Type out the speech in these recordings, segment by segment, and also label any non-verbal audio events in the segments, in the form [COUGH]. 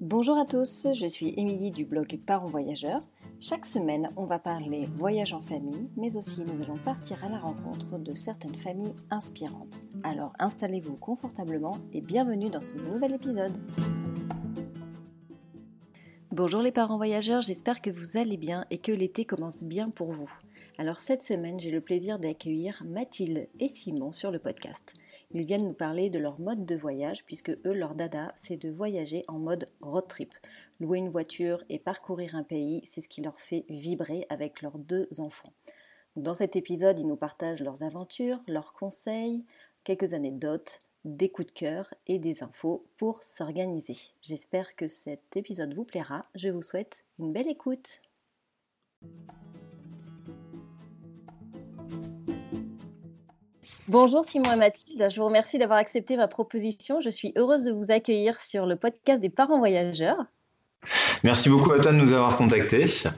Bonjour à tous, je suis Émilie du blog Parents Voyageurs. Chaque semaine, on va parler voyage en famille, mais aussi nous allons partir à la rencontre de certaines familles inspirantes. Alors installez-vous confortablement et bienvenue dans ce nouvel épisode. Bonjour les parents voyageurs, j'espère que vous allez bien et que l'été commence bien pour vous. Alors cette semaine, j'ai le plaisir d'accueillir Mathilde et Simon sur le podcast. Ils viennent nous parler de leur mode de voyage puisque eux, leur dada, c'est de voyager en mode road trip. Louer une voiture et parcourir un pays, c'est ce qui leur fait vibrer avec leurs deux enfants. Dans cet épisode, ils nous partagent leurs aventures, leurs conseils, quelques anecdotes, des coups de cœur et des infos pour s'organiser. J'espère que cet épisode vous plaira. Je vous souhaite une belle écoute. Bonjour Simon et Mathilde, je vous remercie d'avoir accepté ma proposition. Je suis heureuse de vous accueillir sur le podcast des parents voyageurs. Merci beaucoup à toi de nous avoir contactés. Je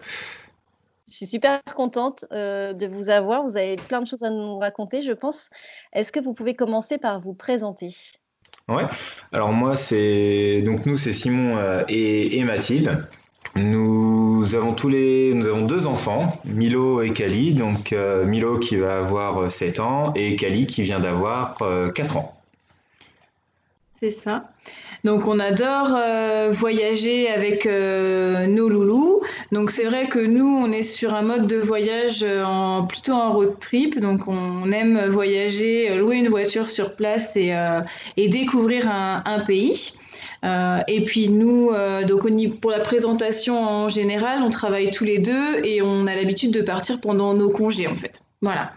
suis super contente euh, de vous avoir. Vous avez plein de choses à nous raconter, je pense. Est-ce que vous pouvez commencer par vous présenter? Ouais. Alors moi, c'est donc nous, c'est Simon euh, et, Mathilde. Nous avons tous les, nous avons deux enfants, Milo et Kali. Donc euh, Milo qui va avoir 7 ans et Kali qui vient d'avoir 4 ans. C'est ça. Donc on adore euh, voyager avec euh, nos loulous. Donc c'est vrai que nous on est sur un mode de voyage euh, plutôt en road trip. Donc on aime voyager, louer une voiture sur place et, découvrir un pays. Et puis nous, donc pour la présentation en général, on travaille tous les deux et on a l'habitude de partir pendant nos congés en fait. Voilà.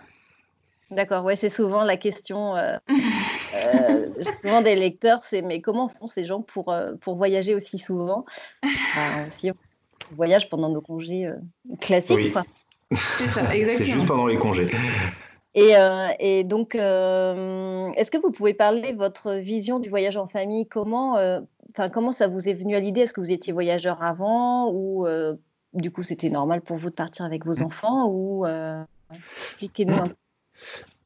D'accord, ouais, c'est souvent la question, euh, euh, [LAUGHS] souvent des lecteurs, c'est mais comment font ces gens pour, euh, pour voyager aussi souvent? Si on voyage pendant nos congés classiques, quoi. C'est ça, exactement. [LAUGHS] c'est juste pendant les congés. Et, et donc, est-ce que vous pouvez parler de votre vision du voyage en famille? Comment, enfin, comment ça vous est venu à l'idée? Est-ce que vous étiez voyageur avant ou du coup c'était normal pour vous de partir avec vos mmh. enfants ou expliquez-nous un peu.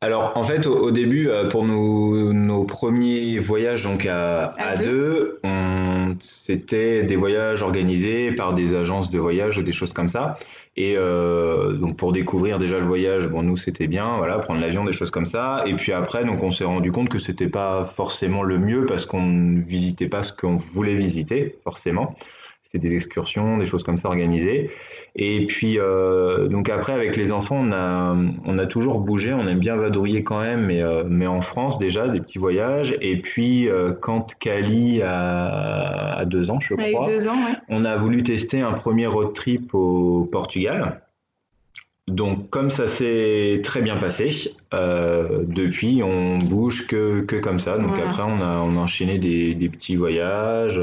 Alors, en fait, au, début, euh, pour nos, premiers voyages donc à, deux, c'était des voyages organisés par des agences de voyage ou des choses comme ça. Et euh, donc, pour découvrir déjà le voyage, bon, nous, c'était bien, voilà, prendre l'avion, des choses comme ça. Et puis après, donc, on s'est rendu compte que c'était pas forcément le mieux parce qu'on ne visitait pas ce qu'on voulait visiter, forcément. C'était des excursions, des choses comme ça organisées. Et puis, euh, donc après, avec les enfants, on a, on a toujours bougé, on aime bien vadrouiller quand même, mais, euh, mais en France déjà, des petits voyages. Et puis, euh, quand Cali a, deux ans, je crois, on a voulu tester un premier road trip au Portugal. Donc, comme ça s'est très bien passé, depuis, on bouge que, que comme ça. Donc, après, on a, on a enchaîné des, des petits voyages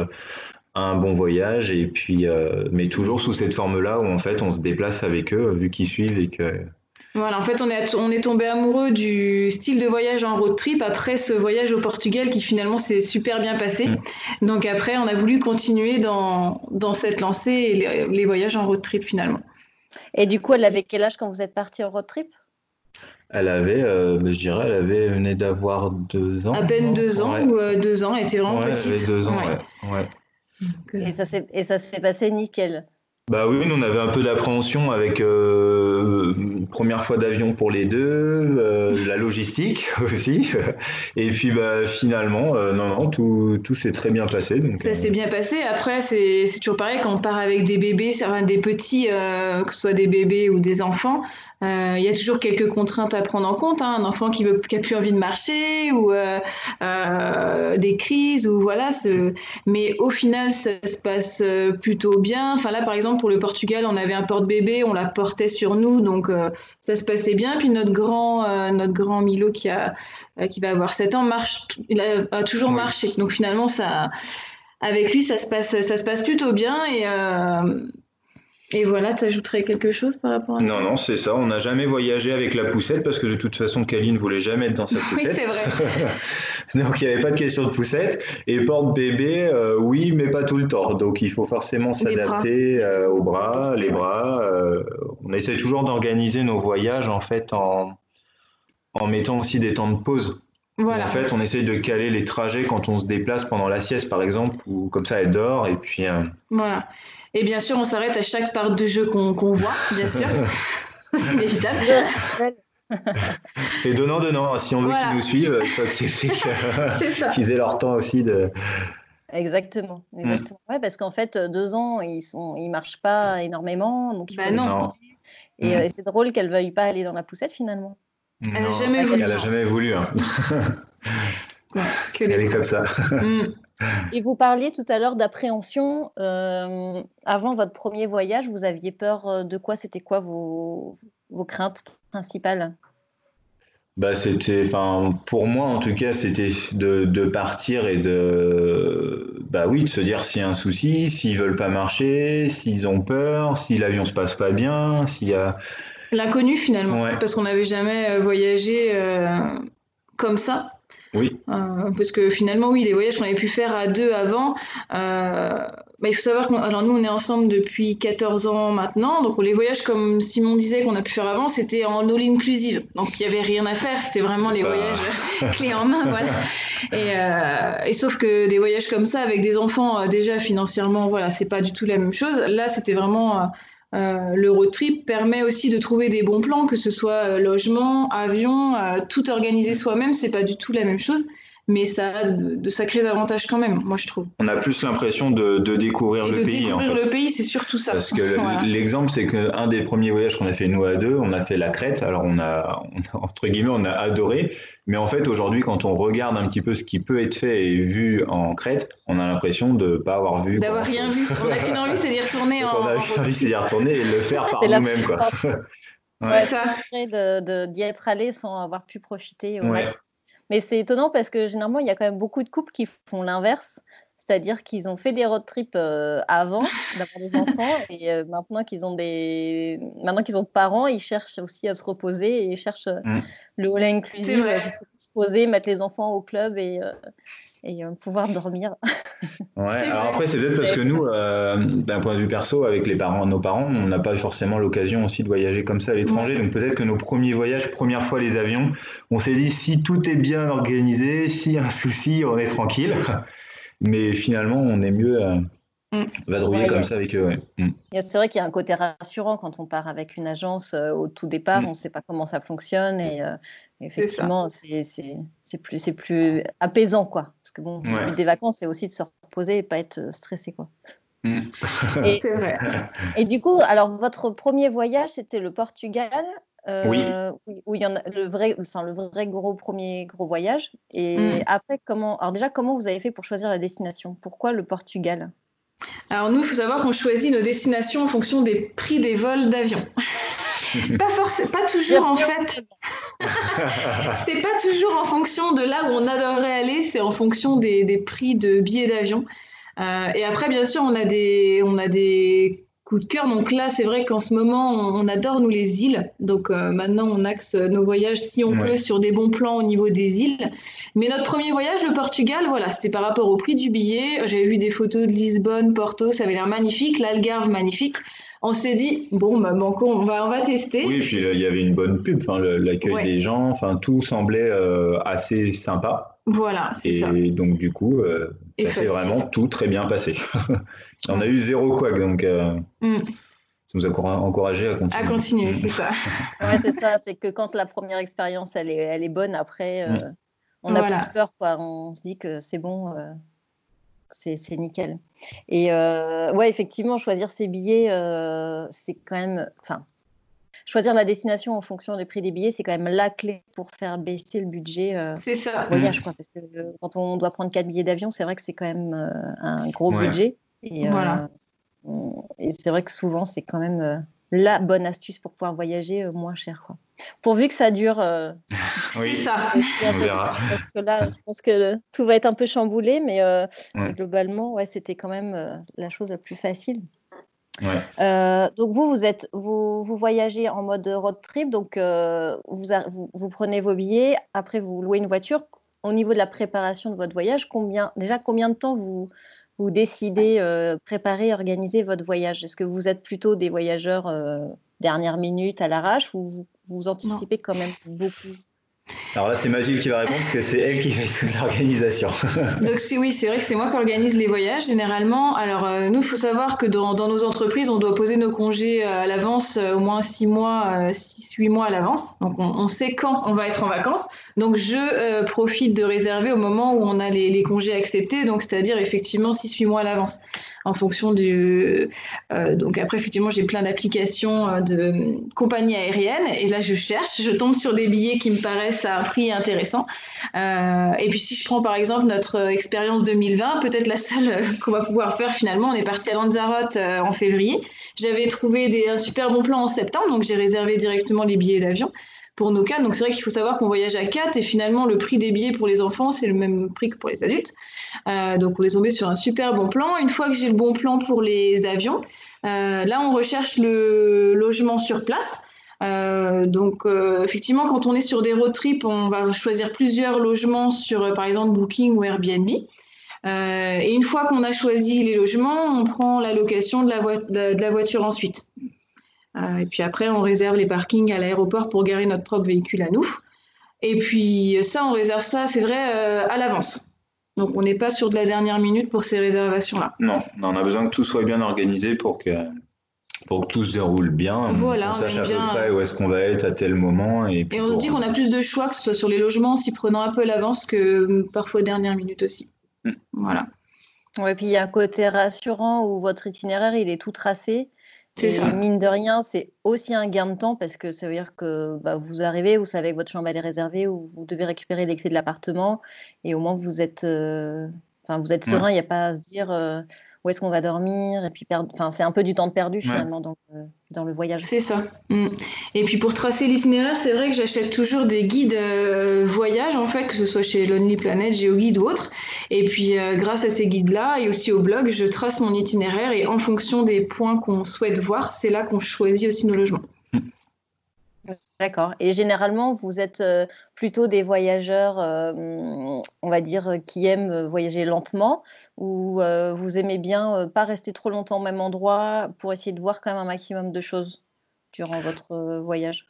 un bon voyage et puis euh, mais toujours sous cette forme-là où en fait on se déplace avec eux vu qu'ils suivent et que voilà, en fait, on est, on est tombé amoureux du style de voyage en road trip après ce voyage au Portugal qui finalement s'est super bien passé. Mm. Donc après, on a voulu continuer dans, dans cette lancée et les, voyages en road trip finalement. Et du coup, elle avait quel âge quand vous êtes parti en road trip? Elle avait, euh, je dirais, elle avait venait d'avoir deux ans. À peine deux ans ou euh, deux ans, elle était vraiment petite. Elle avait deux ans, ouais. Euh, et ça s'est passé nickel. Bah oui, nous on avait un peu d'appréhension avec euh, première fois d'avion pour les deux, euh, la logistique [LAUGHS] aussi, et puis bah, finalement, non non, tout, tout s'est très bien passé. Donc, ça s'est bien passé. Après, c'est toujours pareil quand on part avec des bébés, des petits, que ce soit des bébés ou des enfants. Euh, il y a toujours quelques contraintes à prendre en compte. Hein. Un enfant qui n'a qui plus envie de marcher ou euh, euh, des crises ou voilà. Ce... Mais au final, ça se passe plutôt bien. Enfin là, par exemple, pour le Portugal, on avait un porte-bébé, on la portait sur nous, donc ça se passait bien. Puis notre grand, notre grand Milo qui a, qui va avoir 7 ans marche, il a, toujours marché. Donc finalement, ça, avec lui, ça se passe, ça se passe plutôt bien et et voilà, tu ajouterais quelque chose par rapport à ça? Non, non, c'est ça. On n'a jamais voyagé avec la poussette parce que de toute façon, Kali ne voulait jamais être dans sa [LAUGHS] poussette. oui, c'est vrai. [LAUGHS] Donc, il n'y avait pas de question de poussette. Et porte-bébé, euh, oui, mais pas tout le temps. Donc, il faut forcément s'adapter euh, aux bras, les bras. Euh, on essaie toujours d'organiser nos voyages en fait en, en mettant aussi des temps de pause En fait, on essaye de caler les trajets quand on se déplace pendant la sieste, par exemple, ou comme ça, elle dort, et puis. Voilà. Et bien sûr, on s'arrête à chaque part de jeu qu'on voit, bien sûr. [LAUGHS] c'est inévitable. [LAUGHS] c'est donnant-donnant. Si on veut qu'ils nous suivent, il faut accepter [LAUGHS] qu'ils aient leur temps aussi de. Exactement, mm. exactement. Ouais, parce qu'en fait, deux ans, ils sont, ils marchent pas énormément, donc il bah non. Et, mm. euh, et c'est drôle qu'elle veuille pas aller dans la poussette finalement. Elle n'a jamais voulu. Elle a jamais voulu. Hein. elle est comme ça. Mm. Et vous parliez tout à l'heure d'appréhension. Euh, avant votre premier voyage, vous aviez peur euh, de quoi? C'était quoi vos, vos craintes principales? Bah, c'était, enfin, pour moi en tout cas, c'était de, de, partir et de, bah oui, de se dire s'il y a un souci, s'ils veulent pas marcher, s'ils ont peur, si l'avion se passe pas bien, s'il y a l'inconnu finalement, parce qu'on n'avait jamais euh, voyagé comme ça. Oui. Euh, parce que finalement, oui, les voyages qu'on avait pu faire à deux avant, euh, bah, il faut savoir que alors nous, on est ensemble depuis 14 ans maintenant. Donc, les voyages, comme Simon disait, qu'on a pu faire avant, c'était en all inclusive. Donc, il n'y avait rien à faire. C'était vraiment les voyages [LAUGHS] clés en main. Voilà. Et, euh, et, sauf que des voyages comme ça, avec des enfants, déjà financièrement, voilà, c'est pas du tout la même chose. Là, c'était vraiment euh, le road trip permet aussi de trouver des bons plans, que ce soit euh, logement, avion, euh, tout organiser soi-même, c'est pas du tout la même chose mais ça a de, sacrés avantages quand même, moi je trouve. On a plus l'impression de, découvrir le pays. Découvrir le pays, c'est surtout ça. Parce que [LAUGHS] l'exemple, c'est qu'un des premiers voyages qu'on a fait nous à deux, on a fait la Crète. Alors on a, entre guillemets, on a adoré, mais en fait aujourd'hui, quand on regarde un petit peu ce qui peut être fait et vu en Crète, on a l'impression de ne pas avoir vu. D'avoir rien vu. On n'a qu'une envie, c'est d'y retourner. en, on a qu'une envie, c'est d'y retourner et le faire par [LAUGHS] nous-mêmes, quoi. [LAUGHS] Ouais. ça. d'y être allé sans avoir pu profiter au mais c'est étonnant parce que généralement, il y a quand même beaucoup de couples qui font l'inverse. C'est-à-dire qu'ils ont fait des road trips euh, avant d'avoir des [LAUGHS] enfants et euh, maintenant qu'ils ont des maintenant qu'ils ont parents, ils cherchent aussi à se reposer et ils cherchent euh, mmh. le all inclusif, juste se poser, mettre les enfants au club et et pouvoir dormir. ouais, [LAUGHS] alors après, c'est peut-être parce que nous, euh, d'un point de vue perso, avec les parents, nos parents, on n'a pas forcément l'occasion aussi de voyager comme ça à l'étranger. Donc peut-être que nos premiers voyages, première fois les avions, on s'est dit si tout est bien organisé, s'il y a un souci, on est tranquille. Mais finalement, on est mieux. Euh, Mm. Vadrouiller comme ça avec eux, mm. C'est vrai qu'il y a un côté rassurant quand on part avec une agence euh, au tout départ, mm. on ne sait pas comment ça fonctionne et euh, effectivement, c'est plus, plus apaisant. Quoi. Parce que bon, le but des vacances, c'est aussi de se reposer et pas être euh, stressé. Quoi. et, [LAUGHS] c'est vrai. Et du coup, alors votre premier voyage, c'était le Portugal. oui. Où il y en a le vrai, enfin le vrai gros premier gros voyage. Et après, comment, alors déjà, comment vous avez fait pour choisir la destination? Pourquoi le Portugal? Alors nous, il faut savoir qu'on choisit nos destinations en fonction des prix des vols d'avion. [LAUGHS] pas forcément, pas toujours en fait. [LAUGHS] c'est pas toujours en fonction de là où on adorerait aller, c'est en fonction des, prix de billets d'avion. Euh, et après, bien sûr, on a des, on a des coup de cœur. Donc là, c'est vrai qu'en ce moment, on, adore nous les îles. Donc euh, maintenant, on axe nos voyages, si on peut, sur des bons plans au niveau des îles. Mais notre premier voyage, le Portugal, voilà, c'était par rapport au prix du billet. J'avais vu des photos de Lisbonne, Porto, ça avait l'air magnifique. L'Algarve, magnifique. On s'est dit, bon, bah, on, va, on va tester. Oui, puis il y avait une bonne pub, l'accueil des gens, enfin, tout semblait euh, assez sympa. Voilà, c'est ça. Et donc, du coup, euh, ça s'est vraiment tout très bien passé. [LAUGHS] On a eu zéro quoi, donc euh, mm. ça nous a encouragé à continuer. À continuer, c'est ça. [LAUGHS] ouais, c'est ça, c'est que quand la première expérience, elle est, elle est bonne, après, euh, mm. on a plus peur, quoi. On se dit que c'est bon, c'est nickel. Et ouais, effectivement, choisir ses billets, c'est quand même... Enfin, choisir la destination en fonction du prix des billets, c'est quand même la clé pour faire baisser le budget euh, c'est ça. voyage. Quoi, parce que euh, quand on doit prendre quatre billets d'avion, c'est vrai que c'est quand même euh, un gros budget. Et, voilà. et c'est vrai que souvent, c'est quand même la bonne astuce pour pouvoir voyager moins cher. Quoi. Pourvu que ça dure. oui, [LAUGHS] c'est ça. [LAUGHS] On verra. Parce que là, je pense que tout va être un peu chamboulé, mais globalement, ouais, c'était quand même la chose la plus facile. Euh, donc vous, vous êtes, vous, vous, voyagez en mode road trip, donc euh, vous, vous, prenez vos billets, après vous louez une voiture. Au niveau de la préparation de votre voyage, combien, déjà combien de temps vous, vous décidez euh, préparer, organiser votre voyage? Est-ce que vous êtes plutôt des voyageurs dernière minute à l'arrache ou vous, vous anticipez quand même beaucoup? Alors là, c'est Mathilde qui va répondre parce que c'est elle qui fait toute l'organisation. [LAUGHS] Donc oui, c'est vrai que c'est moi qui organise les voyages généralement. Alors euh, nous, il faut savoir que dans, nos entreprises, on doit poser nos congés euh, à l'avance, euh, au moins six mois, six, huit mois à l'avance. Donc on, sait quand on va être en vacances. Donc je profite de réserver au moment où on a les, congés acceptés, donc c'est-à-dire effectivement six, huit mois à l'avance en fonction du. Euh, donc après, effectivement, j'ai plein d'applications euh, de compagnies aériennes et là, je cherche, je tombe sur des billets qui me paraissent à un prix intéressant. Euh, et puis, si je prends par exemple notre expérience 2020, peut-être la seule qu'on va pouvoir faire finalement, on est parti à Lanzarote en février. J'avais trouvé des, un super bon plan en septembre, donc j'ai réservé directement les billets d'avion pour nos cas. Donc c'est vrai qu'il faut savoir qu'on voyage à 4 et finalement le prix des billets pour les enfants, c'est le même prix que pour les adultes. Euh, donc on est tombé sur un super bon plan. Une fois que j'ai le bon plan pour les avions, euh, là on recherche le logement sur place. Euh, donc effectivement quand on est sur des road trips, on va choisir plusieurs logements sur par exemple Booking ou Airbnb. et une fois qu'on a choisi les logements, on prend la location de la voiture ensuite. Euh, et puis après, on réserve les parkings à l'aéroport pour garer notre propre véhicule à nous. Et puis ça, on réserve ça, c'est vrai, euh, à l'avance. Donc on n'est pas sur de la dernière minute pour ces réservations-là. Non, on a besoin que tout soit bien organisé pour que, pour que tout se déroule bien. Voilà, on, sache à peu près où est-ce qu'on va être à tel moment. Et, on se dit qu'on a plus de choix, que ce soit sur les logements, en s'y prenant un peu l'avance, que parfois dernière minute aussi. Hmm. Voilà. Ouais, puis il y a un côté rassurant où votre itinéraire, il est tout tracé. C'est ça. mine de rien, c'est aussi un gain de temps parce que ça veut dire que bah, vous arrivez, vous savez que votre chambre elle est réservée ou vous devez récupérer les clés de l'appartement et au moins vous êtes, euh, enfin vous êtes serein, il n'y a pas à se dire euh, où est-ce qu'on va dormir et puis perdre. Enfin, c'est un peu du temps perdu finalement dans, le, dans le voyage. C'est ça. Mm. Et puis pour tracer l'itinéraire, c'est vrai que j'achète toujours des guides euh, voyage en fait, que ce soit chez Lonely Planet, GeoGuide ou autre. Et puis euh, grâce à ces guides-là et aussi au blog, je trace mon itinéraire et en fonction des points qu'on souhaite voir, c'est là qu'on choisit aussi nos logements. D'accord. Et généralement, vous êtes euh, plutôt des voyageurs, euh, on va dire, qui aiment voyager lentement, ou euh, vous aimez bien pas rester trop longtemps au même endroit pour essayer de voir quand même un maximum de choses durant votre voyage?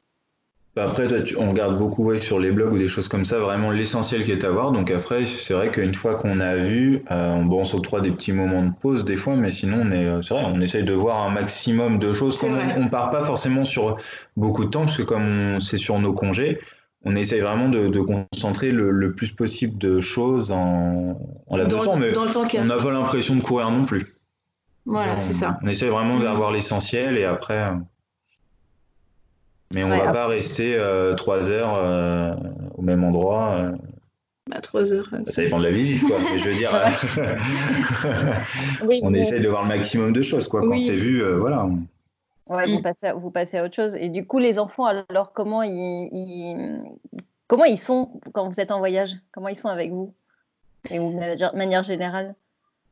Bah, après, on regarde beaucoup sur les blogs ou des choses comme ça, vraiment l'essentiel qui est à voir. Donc après, c'est vrai qu'une fois qu'on a vu, euh, bon, on s'octroie des petits moments de pause des fois, mais sinon, on est, euh, c'est vrai, on essaye de voir un maximum de choses. on, ne part pas forcément sur beaucoup de temps, parce que comme c'est sur nos congés, on essaye vraiment de, concentrer le, plus possible de choses en, en laps de temps, mais on n'a pas l'impression de courir non plus. Voilà, c'est ça. On essaie vraiment d'avoir l'essentiel et après. Mais on ne va pas rester euh, trois heures euh, au même endroit. Euh. Bah, trois heures. Ça dépend de la visite, quoi. je veux dire, [LAUGHS] on essaye de voir le maximum de choses, quoi. Quand c'est vu, voilà. Ouais, vous, mm. passez à, vous passez à autre chose. Et du coup, les enfants, alors, comment ils, comment ils sont quand vous êtes en voyage? Comment ils sont avec vous? Et de manière générale?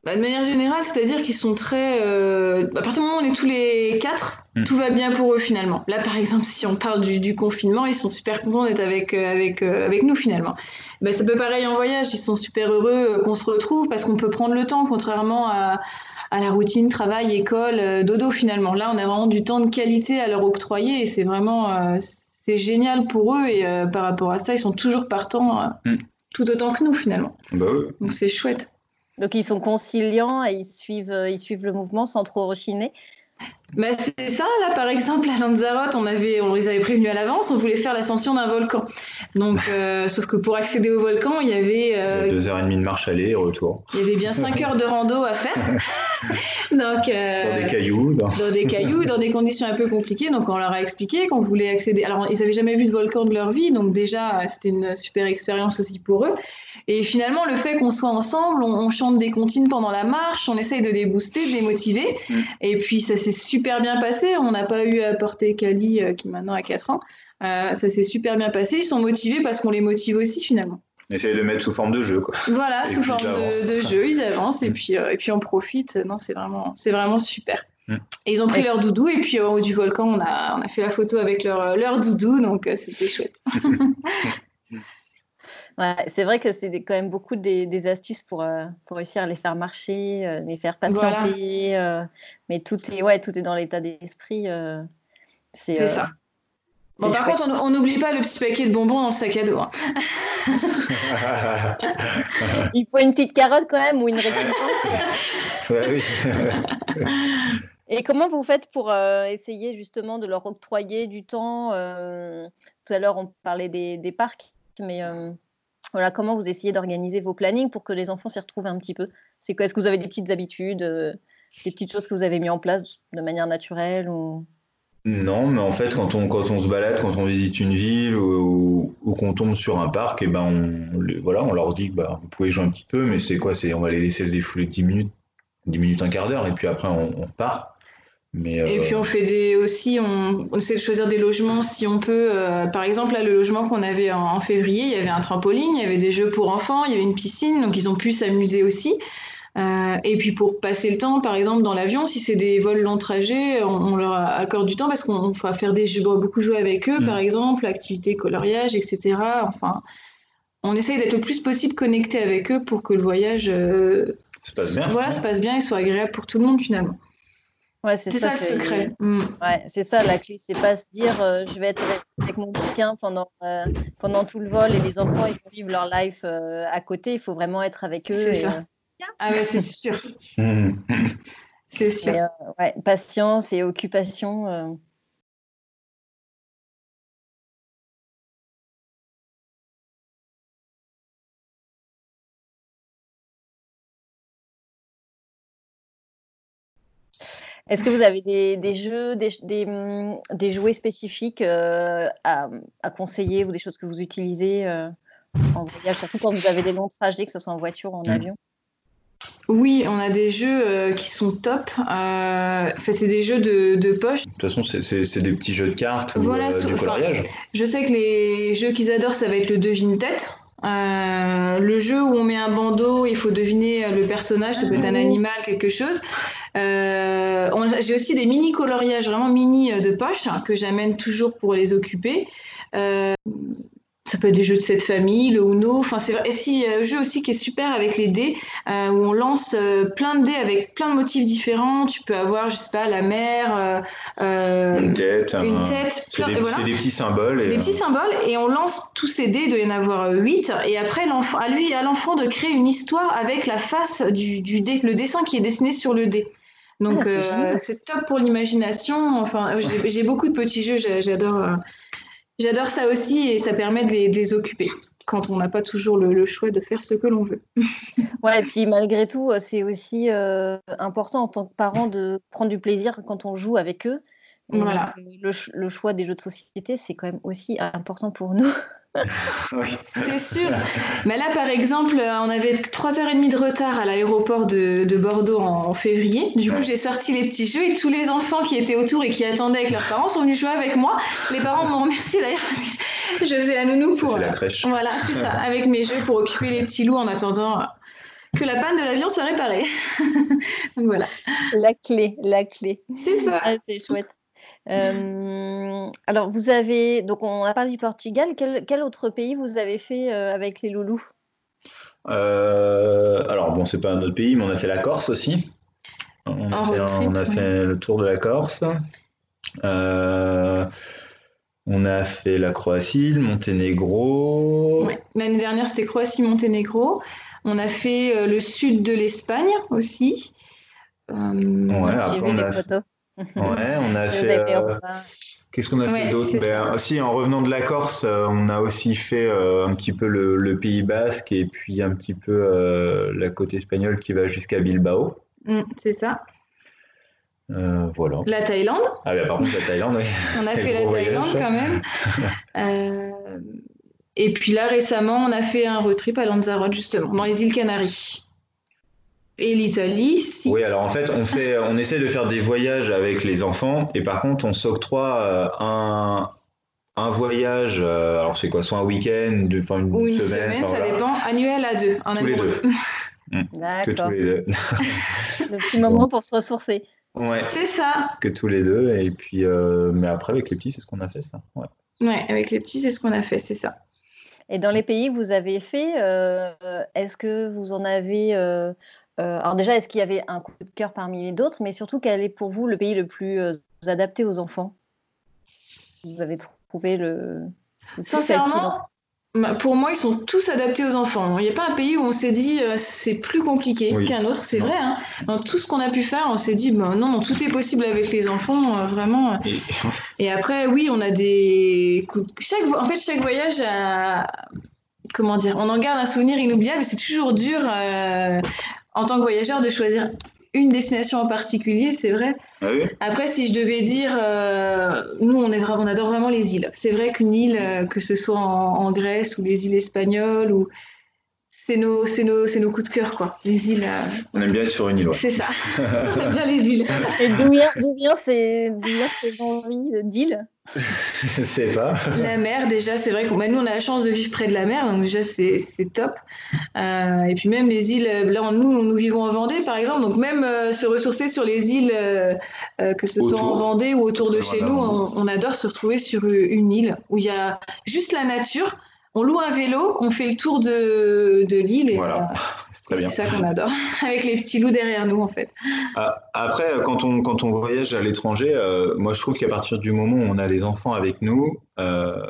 Bah, de manière générale, c'est-à-dire qu'ils sont très. Euh, à partir du moment où on est tous les quatre, mm. tout va bien pour eux finalement. Là, par exemple, si on parle du, confinement, ils sont super contents d'être avec, euh, avec, euh, avec nous finalement. Bah, ça peut pareil en voyage, ils sont super heureux qu'on se retrouve parce qu'on peut prendre le temps, contrairement à, à la routine, travail, école, dodo finalement. Là, on a vraiment du temps de qualité à leur octroyer et c'est vraiment. c'est génial pour eux et par rapport à ça, ils sont toujours partants mm. tout autant que nous finalement. Bah Donc c'est chouette. Donc ils sont conciliants et ils suivent, euh, ils suivent le mouvement sans trop rechiner. Bah, c'est ça, là, par exemple, à Lanzarote, on, avait, on les avait prévenus à l'avance, on voulait faire l'ascension d'un volcan. Donc, [LAUGHS] euh, sauf que pour accéder au volcan, il y avait. Euh, deux heures et demie de marche aller et retour. Il y avait bien cinq heures de rando à faire. [LAUGHS] donc, dans des cailloux. Dans... dans... des cailloux, dans des [LAUGHS] conditions un peu compliquées. Donc, on leur a expliqué qu'on voulait accéder. Alors, ils n'avaient jamais vu de volcan de leur vie, donc déjà, c'était une super expérience aussi pour eux. Et finalement, le fait qu'on soit ensemble, on, chante des comptines pendant la marche, on essaye de les booster, de les motiver. Mm. Et puis, ça s'est super bien passé. On n'a pas eu à porter Kali, euh, qui maintenant a 4 ans. Euh, ça s'est super bien passé. Ils sont motivés parce qu'on les motive aussi, finalement. On essaye de mettre sous forme de jeu. Quoi. Voilà, sous forme de, jeu, ils avancent et puis, euh, et puis on profite. Non, c'est vraiment, c'est vraiment super. Mm. Et ils ont pris leur doudou et puis au haut du volcan, on a, on a fait la photo avec leur, leur doudou, donc c'était chouette. [LAUGHS] c'est vrai que c'est quand même beaucoup des, astuces pour, euh, pour réussir à les faire marcher, euh, les faire patienter. Euh, mais tout est, ouais, tout est dans l'état d'esprit. c'est ça. Bon, par contre, on n'oublie pas le petit paquet de bonbons dans le sac à dos. Hein. [LAUGHS] Il faut une petite carotte quand même ou une récompense. [LAUGHS] oui. [LAUGHS] Et comment vous faites pour euh, essayer justement de leur octroyer du temps euh, Tout à l'heure, on parlait des, parcs, mais euh, voilà, comment vous essayez d'organiser vos plannings pour que les enfants s'y retrouvent un petit peu? C'est Est-ce que vous avez des petites habitudes, des petites choses que vous avez mis en place de manière naturelle ou... Non, mais en fait, quand on, quand on se balade, quand on visite une ville ou, qu'on tombe sur un parc, et eh ben on, voilà, on leur dit bah, vous pouvez jouer un petit peu, mais c'est quoi? On va les laisser se défouler 10 minutes, 10 minutes, un quart d'heure, et puis après on, part. Mais, Et puis euh, on fait des, aussi, on, essaie de choisir des logements si on peut. Euh, par exemple, là, le logement qu'on avait en, en, février, il y avait un trampoline, il y avait des jeux pour enfants, il y avait une piscine, donc ils ont pu s'amuser aussi. Euh, et puis pour passer le temps, par exemple dans l'avion, si c'est des vols long trajet, on, leur accorde du temps parce qu'on va faire des jeux, beaucoup jouer avec eux, mm. par exemple, activités coloriage, etc. Enfin, on essaye d'être le plus possible connecté avec eux pour que le voyage se passe bien. Voilà, se passe bien et soit agréable pour tout le monde finalement. Ouais, c'est ça, le secret. Mm. Ouais, c'est ça la clé, c'est pas se dire euh, je vais être avec, mon bouquin pendant, pendant tout le vol et les enfants ils vivre leur life à côté, il faut vraiment être avec eux. Et, ah ouais, c'est sûr. [LAUGHS] c'est sûr. Euh, ouais, patience et occupation. Est-ce que vous avez des, des jeux, des, des, mm, des, jouets spécifiques euh, à, à, conseiller ou des choses que vous utilisez en voyage, surtout quand vous avez des longs trajets, que ce soit en voiture ou en mm. avion? Oui, on a des jeux euh, qui sont top. Euh, c'est des jeux de, poche. De toute façon, c'est des petits jeux de cartes ou euh, du coloriage. je sais que les jeux qu'ils adorent, ça va être le devine-tête. le jeu où on met un bandeau, il faut deviner le personnage, ça peut être un animal, quelque chose. J'ai aussi des mini coloriages, vraiment mini de poche, que j'amène toujours pour les occuper ça peut être des jeux de cette famille, le Uno. Enfin, c'est vrai. Et si, un jeu aussi qui est super avec les dés, euh, où on lance euh, plein de dés avec plein de motifs différents. Tu peux avoir, je sais pas, la mer, euh, une tête, une tête. C'est des, petits symboles. des petits symboles, et on lance tous ces dés. Il doit y en avoir huit. Et après, à lui, à l'enfant de créer une histoire avec la face du, du dé, le dessin qui est dessiné sur le dé. Donc ah, c'est top pour l'imagination. Enfin, j'ai beaucoup de petits jeux. J'adore. J'adore ça aussi et ça permet de les, occuper quand on n'a pas toujours le, choix de faire ce que l'on veut. [LAUGHS] ouais, et puis malgré tout, euh, c'est aussi euh, important en tant que parent de prendre du plaisir quand on joue avec eux. voilà. le, le, choix des jeux de société, c'est quand même aussi important pour nous. [LAUGHS] [LAUGHS] C'est sûr. Mais là, par exemple, on avait 3h30 de retard à l'aéroport de, Bordeaux en, février. Du coup, j'ai sorti les petits jeux et tous les enfants qui étaient autour et qui attendaient avec leurs parents sont venus jouer avec moi. Les parents m'ont remercié d'ailleurs parce que [LAUGHS] je faisais la nounou pour. La crèche. Voilà, c'est ça, avec mes jeux pour occuper les petits loups en attendant que la panne de l'avion soit réparée. [LAUGHS] Donc voilà. La clé, la clé. C'est ça. c'est chouette. Euh, alors, vous avez, donc on a parlé du Portugal. Quel, autre pays vous avez fait euh, avec les loulous? Euh, Alors, bon, c'est pas un autre pays, mais on a fait la Corse aussi. On a, fait, le tour de la Corse. on a fait la Croatie, le Monténégro. L'année dernière, c'était Croatie-Monténégro. On a fait le sud de l'Espagne aussi. ouais, après, on a... Ouais, [LAUGHS] on a fait. Euh, qu'est-ce qu'on a fait d'autre ben, Aussi, en revenant de la Corse, euh, on a aussi fait euh, un petit peu le, Pays Basque et puis un petit peu la côte espagnole qui va jusqu'à Bilbao. Mm, c'est ça. voilà. La Thaïlande Ah, bien, par contre, la Thaïlande, oui. [LAUGHS] on a fait la Thaïlande quand même. [LAUGHS] et puis là, récemment, on a fait un road trip à Lanzarote, justement, dans les îles Canaries. Et l'Italie, si. Oui, alors en fait, on, fait, on essaie de faire des voyages avec les enfants et par contre, on s'octroie euh, un, un voyage, euh, alors c'est quoi, soit un week-end, enfin une, Ou une semaine, ça dépend, annuel à deux. tous les deux. D'accord. [LAUGHS] Que tous les deux. [LAUGHS] Le petit moment pour se ressourcer. Ouais. C'est ça. Que tous les deux. Et puis, euh, mais après, avec les petits, c'est ce qu'on a fait, ça. Ouais. ouais, avec les petits, c'est ce qu'on a fait, c'est ça. Et dans les pays que vous avez fait, est-ce que vous en avez euh, alors déjà, est-ce qu'il y avait un coup de cœur parmi d'autres, mais surtout, quel est pour vous le pays le plus euh, adapté aux enfants? Vous avez trouvez le, Sincèrement, pour moi, ils sont tous adaptés aux enfants. Il n'y a pas un pays où on s'est dit euh, c'est plus compliqué qu'un autre, c'est vrai. Hein. Dans tout ce qu'on a pu faire, on s'est dit bah, non, non, tout est possible avec les enfants, euh, vraiment. Et... [LAUGHS] après, oui, on a des. Chaque... En fait, chaque voyage a. Comment dire On en garde un souvenir inoubliable, mais c'est toujours dur euh, en tant que voyageur de choisir une destination en particulier, c'est vrai. Ah Après, si je devais dire, euh, nous, on, est on adore vraiment les îles. C'est vrai qu'une île, euh, que ce soit en, Grèce ou les îles espagnoles, ou c'est nos, nos, nos, coups de cœur, quoi. Les îles. Euh, on aime bien être sur une île. C'est ça. [LAUGHS] on aime bien les îles. Et d'où vient, vient ces, envies d'îles? [LAUGHS] Je sais pas. La mer, déjà, c'est vrai que bah, nous, on a la chance de vivre près de la mer, donc déjà, c'est top. Euh, et puis même les îles, là, nous, nous vivons en Vendée, par exemple, donc même euh, se ressourcer sur les îles, que ce soit en Vendée ou autour de chez nous, on, on, adore se retrouver sur une île où il y a juste la nature on loue un vélo, on fait le tour de, de l'île et voilà. [LAUGHS] Euh, c'est ça qu'on adore, [LAUGHS] avec les petits loups derrière nous en fait. Ah, après, quand on, quand on voyage à l'étranger, euh, moi je trouve qu'à partir du moment où on a les enfants avec nous, euh,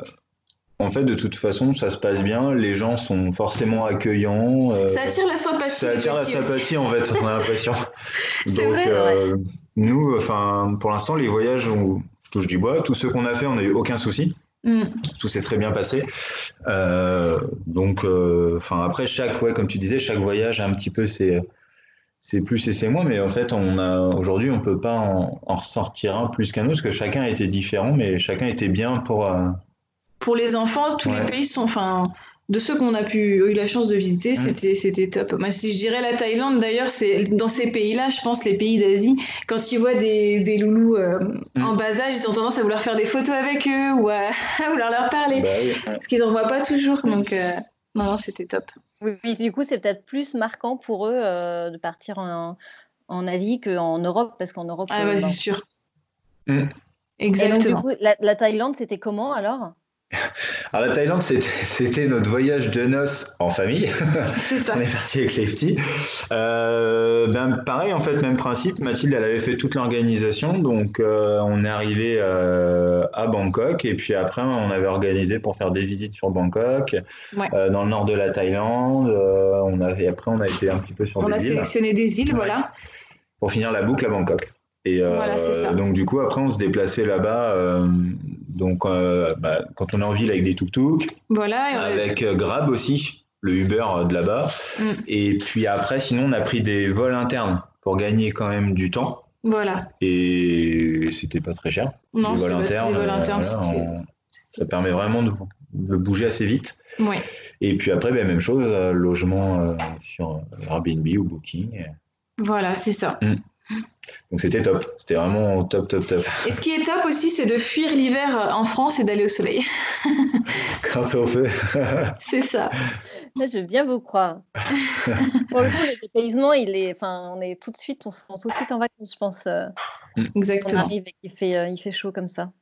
en fait, de toute façon, ça se passe bien. Les gens sont forcément accueillants. ça attire la sympathie. Ça attire la sympathie, en fait, on a l'impression. [LAUGHS] C'est vrai, Nous, enfin, pour l'instant, les voyages, on, je touche du bois. Tous ceux qu'on a fait, on n'a eu aucun souci. Mm. Tout s'est très bien passé. Euh, donc, euh, après chaque, ouais, comme tu disais, chaque voyage a un petit peu ses, c'est plus et c'est moins, mais en fait, on a aujourd'hui, on peut pas en, ressortir un plus qu'un autre, parce que chacun été différent, mais chacun était bien pour. Euh, pour les enfants, tous les pays sont, enfin, de ceux qu'on a pu eu la chance de visiter, mm. c'était c'était top. Moi, si je dirais la Thaïlande, d'ailleurs, c'est dans ces pays-là, je pense les pays d'Asie, quand ils voient des, des loulous euh, mm. en bas âge, ils ont tendance à vouloir faire des photos avec eux ou à, [LAUGHS] vouloir leur parler, bah parce qu'ils en voient pas toujours. Donc euh, non, non c'était top. Oui, du coup, c'est peut-être plus marquant pour eux euh, de partir en, en Asie qu'en Europe, parce qu'en Europe. Ah ouais, c'est sûr. Mm. Exactement. donc, du coup, la, la Thaïlande, c'était comment alors? [LAUGHS] alors la Thaïlande, c'était notre voyage de noces en famille. [LAUGHS] on est parti avec petits. Euh, ben, pareil, en fait, même principe. Mathilde, elle avait fait toute l'organisation. Donc, euh, on est arrivé euh, à Bangkok. Et puis après, on avait organisé pour faire des visites sur Bangkok, dans le nord de la Thaïlande. on avait, après, on a été un petit peu sur des îles. On a sélectionné des îles, voilà. Pour finir la boucle à Bangkok. Et donc, du coup, après, on se déplaçait là-bas donc, euh, bah, quand on est en ville avec des tuk-tuk, voilà, avec euh, Grab aussi, le Uber de là-bas. Mm. Et puis après, sinon, on a pris des vols internes pour gagner quand même du temps. Voilà. Et c'était pas très cher. Non, les vols internes, les vols internes ça permet vraiment de, bouger assez vite. Oui. Et puis après, ben, même chose, euh, logement sur Airbnb ou Booking. Voilà, c'est ça. Mm. Donc c'était top, c'était vraiment top, top, top. Et ce qui est top aussi, c'est de fuir l'hiver en France et d'aller au soleil. [LAUGHS] Quand on fait. [LAUGHS] c'est ça. je veux bien vous croire. [LAUGHS] Pour le coup, le dépaysement, il est, enfin, on est tout de suite, on se rend tout de suite en vacances, je pense. Euh, mm. Exactement. On arrive et qu'il fait, euh, il fait chaud comme ça.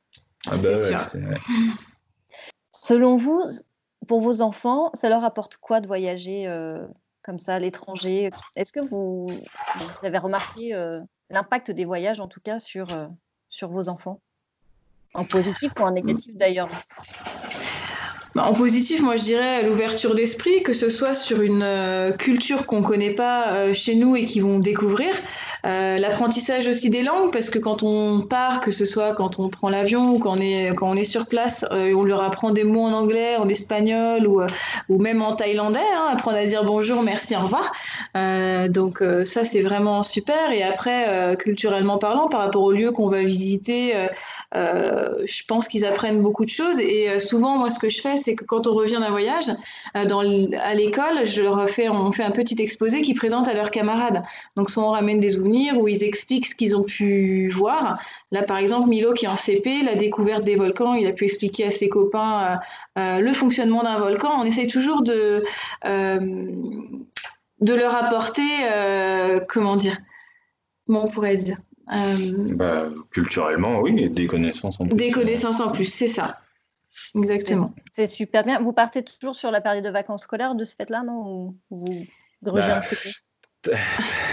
Ah bah ouais, Selon vous, pour vos enfants, ça leur apporte quoi de voyager euh, comme ça à l'étranger. Est-ce que vous, avez remarqué l'impact des voyages, en tout cas, sur, sur vos enfants? En positif ou en négatif d'ailleurs? Bah, en positif, moi je dirais l'ouverture d'esprit, que ce soit sur une euh, culture qu'on ne connaît pas euh, chez nous et qu'ils vont découvrir. Euh, l'apprentissage aussi des langues, parce que quand on part, que ce soit quand on prend l'avion ou quand on est, quand on est sur place, on leur apprend des mots en anglais, en espagnol ou, ou même en thaïlandais, hein, apprendre à dire bonjour, merci, au revoir. donc ça c'est vraiment super. Et après, culturellement parlant, par rapport au lieu qu'on va visiter, je pense qu'ils apprennent beaucoup de choses. Et souvent, moi ce que je fais, c'est que quand on revient d'un voyage, euh, à l'école, je leur fais, on fait un petit exposé qu'ils présentent à leurs camarades. Donc, soit on ramène des souvenirs où ils expliquent ce qu'ils ont pu voir. Là, par exemple, Milo, qui est en CP, la découverte des volcans, il a pu expliquer à ses copains euh, euh, le fonctionnement d'un volcan. On essaye toujours de, de leur apporter, comment dire, comment on pourrait dire bah, culturellement, oui, des connaissances en plus. Des connaissances en plus, c'est ça. Exactement. C'est super bien. Vous partez toujours sur la période de vacances scolaires de ce fait-là, non? Ou vous grugez un petit peu? [LAUGHS]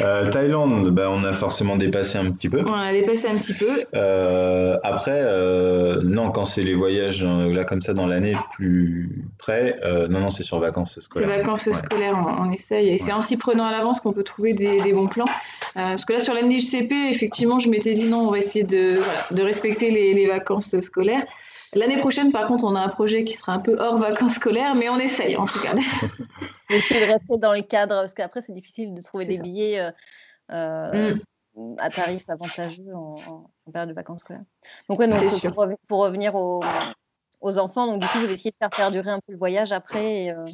Euh, Thaïlande, bah, on a forcément dépassé un petit peu. On a dépassé un petit peu. Euh, après, euh, non, quand c'est les voyages là comme ça dans l'année plus près, non, non, c'est sur vacances scolaires. C'est vacances scolaires, on, essaye. Et c'est en s'y prenant à l'avance qu'on peut trouver des, bons plans. parce que là, sur l'année du CP, effectivement, je m'étais dit non, on va essayer de, de respecter les, les vacances scolaires. L'année prochaine, par contre, on a un projet qui sera un peu hors vacances scolaires, mais on essaye en tout cas. [LAUGHS] Essayer de rester dans le cadre, parce qu'après, c'est difficile de trouver des billets euh, euh, mm. à tarif avantageux en, période de vacances scolaires. Donc, ouais, pour, revenir aux, enfants, donc du coup, je vais essayer de faire perdurer un peu le voyage après, euh,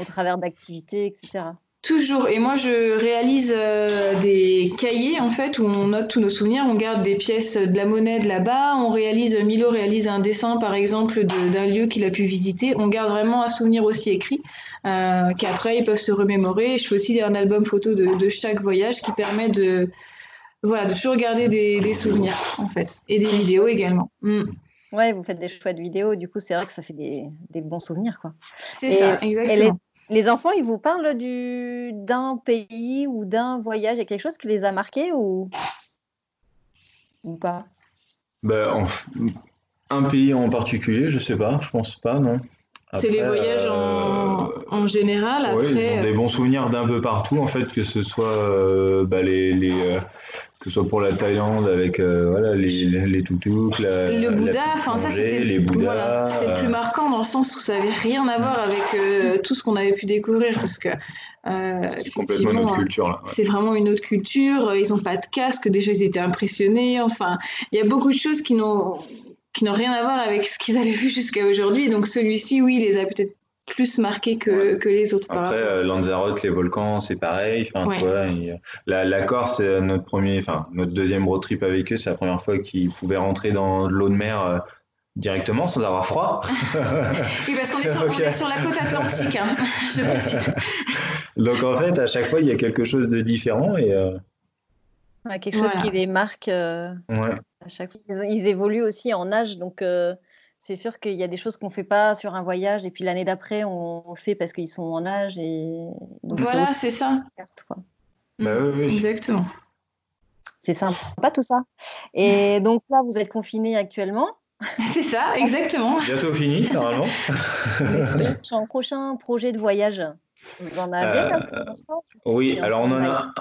au travers d'activités, etc. Toujours. Et moi, je réalise euh, des cahiers, en fait, où on note tous nos souvenirs. On garde des pièces de la monnaie de là-bas. On réalise, Milo réalise un dessin, par exemple, d'un lieu qu'il a pu visiter. On garde vraiment un souvenir aussi écrit, euh, qu'après, ils peuvent se remémorer. Je fais aussi un album photo de, chaque voyage qui permet de, voilà, de toujours garder des, souvenirs, en fait. Et des vidéos également. Mm. Ouais, vous faites des choix de vidéos. Du coup, c'est vrai que ça fait des, bons souvenirs, quoi. C'est ça, exactement. Les enfants, ils vous parlent du d'un pays ou d'un voyage? Il y a quelque chose qui les a marqués ou, ou pas? Ben, Un pays en particulier, je sais pas, je pense pas, non. C'est les voyages en, euh, en, général. Après... Ils ont des bons souvenirs d'un peu partout, en fait, que ce soit euh, bah, les, les euh, que ce soit pour la Thaïlande avec voilà, les, les toutouks, le Bouddha, enfin ça c'était les le plus marquant dans le sens où ça avait rien à voir avec tout ce qu'on avait pu découvrir parce que c'est complètement une autre culture là. C'est vraiment une autre culture. Ils n'ont pas de casque. Déjà ils étaient impressionnés. Enfin, il y a beaucoup de choses qui n'ont qui n'ont rien à voir avec ce qu'ils avaient vu jusqu'à aujourd'hui. Donc celui-ci, oui, les a peut-être plus marqués que, que les autres. Après, euh, Lanzarote, les volcans, c'est pareil. Enfin, euh, la, la, Corse, c'est notre premier, enfin notre deuxième road trip avec eux. C'est la première fois qu'ils pouvaient rentrer dans l'eau de mer. Euh, directement sans avoir froid. [LAUGHS] oui, parce qu'on est, est, sur la côte atlantique, hein, [LAUGHS] je [LAUGHS] Donc en fait, à chaque fois, il y a quelque chose de différent et quelque chose qui les marque. ouais chaque Ils, évoluent aussi en âge, donc euh, c'est sûr qu'il y a des choses qu'on ne fait pas sur un voyage, et puis l'année d'après, on, le fait parce qu'ils sont en âge. Et... voilà, c'est ça. Bah Exactement. C'est sympa tout ça. Et [LAUGHS] donc là, vous êtes confinés actuellement. [LAUGHS] C'est ça, exactement. Bientôt fini, normalement. un prochain projet de voyage, vous en avez euh, Oui, alors on en a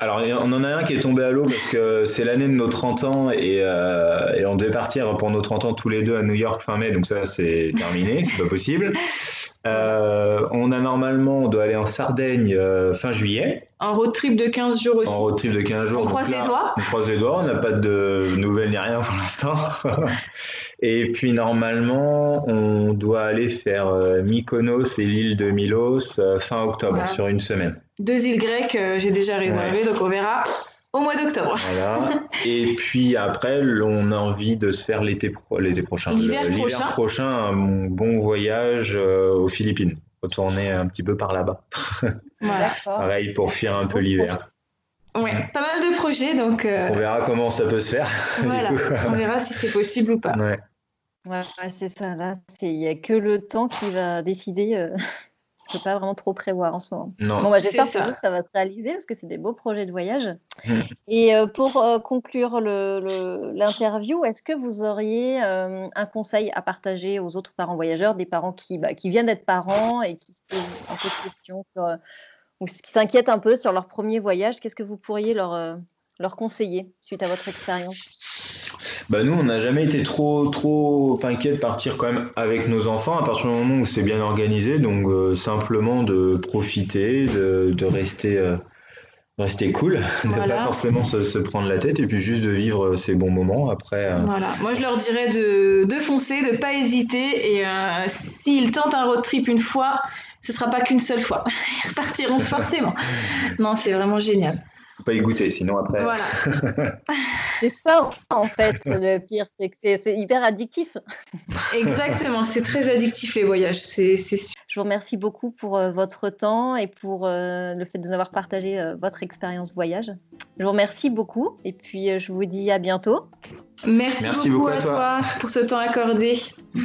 alors, on en a un qui est tombé à l'eau parce que c'est l'année de nos 30 ans euh, et, on devait partir pour nos 30 ans tous les deux à New York fin mai, donc ça c'est terminé, c'est pas possible. Euh, on a normalement, on doit aller en Sardaigne euh, fin juillet. En road trip de 15 jours aussi. En road trip de 15 jours. On croise les doigts. On croise les doigts, on n'a pas de nouvelles ni rien pour l'instant. [LAUGHS] et puis normalement, on doit aller faire Mykonos et l'île de Milos fin octobre, sur une semaine. Deux îles grecques, euh, j'ai déjà réservé, donc on verra au mois d'octobre. Voilà. [LAUGHS] Et puis après, on a envie de se faire l'été prochain. L'hiver prochain. un bon voyage euh, aux Philippines. Retourner un petit peu par là-bas. [LAUGHS] Voilà. Pareil pour fuir un peu l'hiver. Ouais, pas mal de projets, donc. Euh, on verra comment ça peut se faire. [LAUGHS] Voilà, on verra si c'est possible ou pas. Ouais. Ouais, c'est ça. Là, il n'y a que le temps qui va décider je peux pas vraiment trop prévoir en ce moment. Non. Bon, bah, j'espère que ça va se réaliser parce que c'est des beaux projets de voyage. [LAUGHS] Et euh, pour euh, conclure l'interview, est-ce que vous auriez euh, un conseil à partager aux autres parents voyageurs, des parents qui, bah, qui viennent d'être parents et qui se posent un peu de questions ou qui s'inquiètent un peu sur leur premier voyage? Qu'est-ce que vous pourriez leur, leur conseiller suite à votre expérience? Bah nous, on n'a jamais été trop trop inquiet de partir quand même avec nos enfants à partir du moment où c'est bien organisé. Donc euh, simplement de profiter, de, de rester euh, rester cool, [LAUGHS] de ne pas forcément se, se, prendre la tête et puis juste de vivre euh, ces bons moments après. Voilà, moi je leur dirais de, de foncer, de pas hésiter et s'ils tentent un road trip une fois, ce sera pas qu'une seule fois. [LAUGHS] Ils repartiront forcément. non, c'est vraiment génial faut pas y goûter, sinon après. Voilà. [LAUGHS] c'est ça, en fait, le pire, c'est que c'est hyper addictif. Exactement, c'est très addictif les voyages, c'est Je vous remercie beaucoup pour euh, votre temps et pour euh, le fait de nous avoir partagé euh, votre expérience voyage. Je vous remercie beaucoup et puis je vous dis à bientôt. Merci, beaucoup, à, toi. pour ce temps accordé.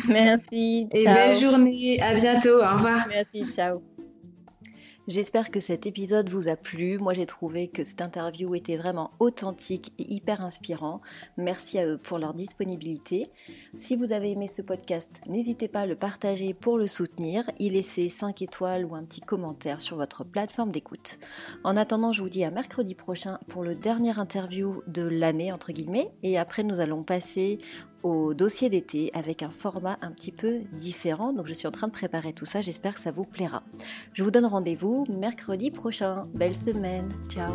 Merci. Et belle journée. À bientôt. Au revoir. Merci. Ciao. J'espère que cet épisode vous a plu. Moi, j'ai trouvé que cette interview était vraiment authentique et hyper inspirant. Merci à eux pour leur disponibilité. Si vous avez aimé ce podcast, n'hésitez pas à le partager pour le soutenir, y laisser 5 étoiles ou un petit commentaire sur votre plateforme d'écoute. En attendant, je vous dis à mercredi prochain pour le dernier interview de l'année, entre guillemets. Et après, nous allons passer au dossier d'été avec un format un petit peu différent. Donc je suis en train de préparer tout ça, j'espère que ça vous plaira. Je vous donne rendez-vous mercredi prochain. Belle semaine, ciao